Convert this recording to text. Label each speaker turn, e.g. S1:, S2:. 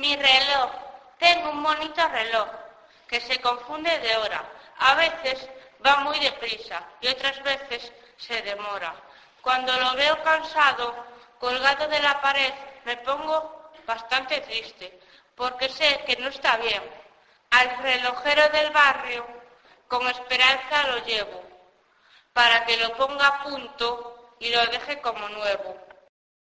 S1: Mi reloj. Tengo un bonito reloj que se confunde de hora. A veces va muy deprisa y otras veces se demora. Cuando lo veo cansado, colgado de la pared, me pongo bastante triste porque sé que no está bien. Al relojero del barrio, con esperanza lo llevo, para que lo ponga a punto y lo deje como nuevo.